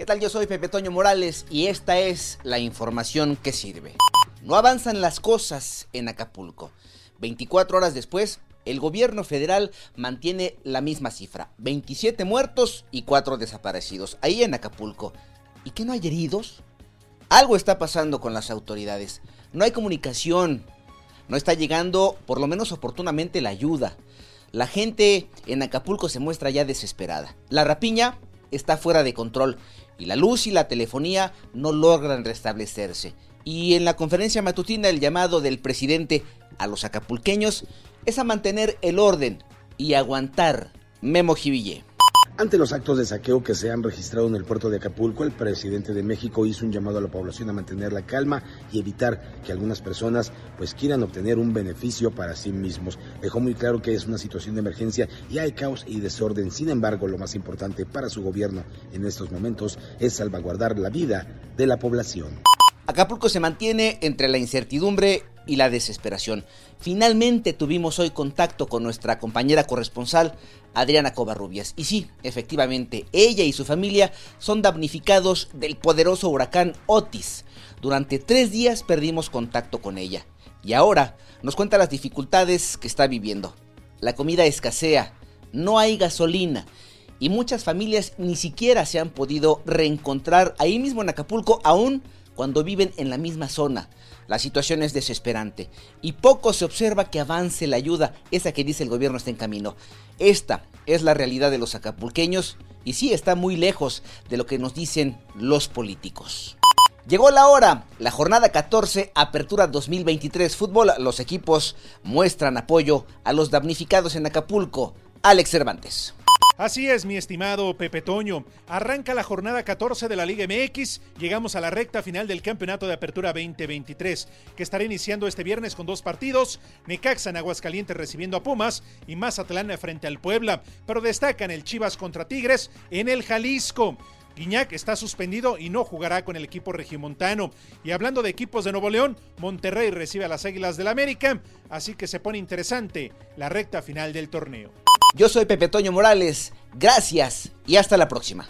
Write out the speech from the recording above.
¿Qué tal? Yo soy Pepe Toño Morales y esta es la información que sirve. No avanzan las cosas en Acapulco. 24 horas después, el gobierno federal mantiene la misma cifra, 27 muertos y 4 desaparecidos, ahí en Acapulco. ¿Y qué no hay heridos? Algo está pasando con las autoridades. No hay comunicación. No está llegando, por lo menos oportunamente, la ayuda. La gente en Acapulco se muestra ya desesperada. La rapiña está fuera de control y la luz y la telefonía no logran restablecerse. Y en la conferencia matutina el llamado del presidente a los acapulqueños es a mantener el orden y aguantar Memo Jiville. Ante los actos de saqueo que se han registrado en el puerto de Acapulco, el presidente de México hizo un llamado a la población a mantener la calma y evitar que algunas personas pues quieran obtener un beneficio para sí mismos. Dejó muy claro que es una situación de emergencia y hay caos y desorden. Sin embargo, lo más importante para su gobierno en estos momentos es salvaguardar la vida de la población. Acapulco se mantiene entre la incertidumbre y la desesperación. Finalmente tuvimos hoy contacto con nuestra compañera corresponsal, Adriana Covarrubias. Y sí, efectivamente, ella y su familia son damnificados del poderoso huracán Otis. Durante tres días perdimos contacto con ella. Y ahora nos cuenta las dificultades que está viviendo. La comida escasea, no hay gasolina y muchas familias ni siquiera se han podido reencontrar ahí mismo en Acapulco, aún cuando viven en la misma zona. La situación es desesperante y poco se observa que avance la ayuda, esa que dice el gobierno está en camino. Esta es la realidad de los acapulqueños y sí está muy lejos de lo que nos dicen los políticos. Llegó la hora, la jornada 14, Apertura 2023 Fútbol. Los equipos muestran apoyo a los damnificados en Acapulco. Alex Cervantes. Así es, mi estimado Pepe Toño. Arranca la jornada 14 de la Liga MX. Llegamos a la recta final del Campeonato de Apertura 2023, que estará iniciando este viernes con dos partidos. Necaxa en Aguascalientes recibiendo a Pumas y Mazatlán frente al Puebla. Pero destacan el Chivas contra Tigres en el Jalisco. Guiñac está suspendido y no jugará con el equipo regimontano. Y hablando de equipos de Nuevo León, Monterrey recibe a las Águilas del América, así que se pone interesante la recta final del torneo. Yo soy Pepe Toño Morales, gracias y hasta la próxima.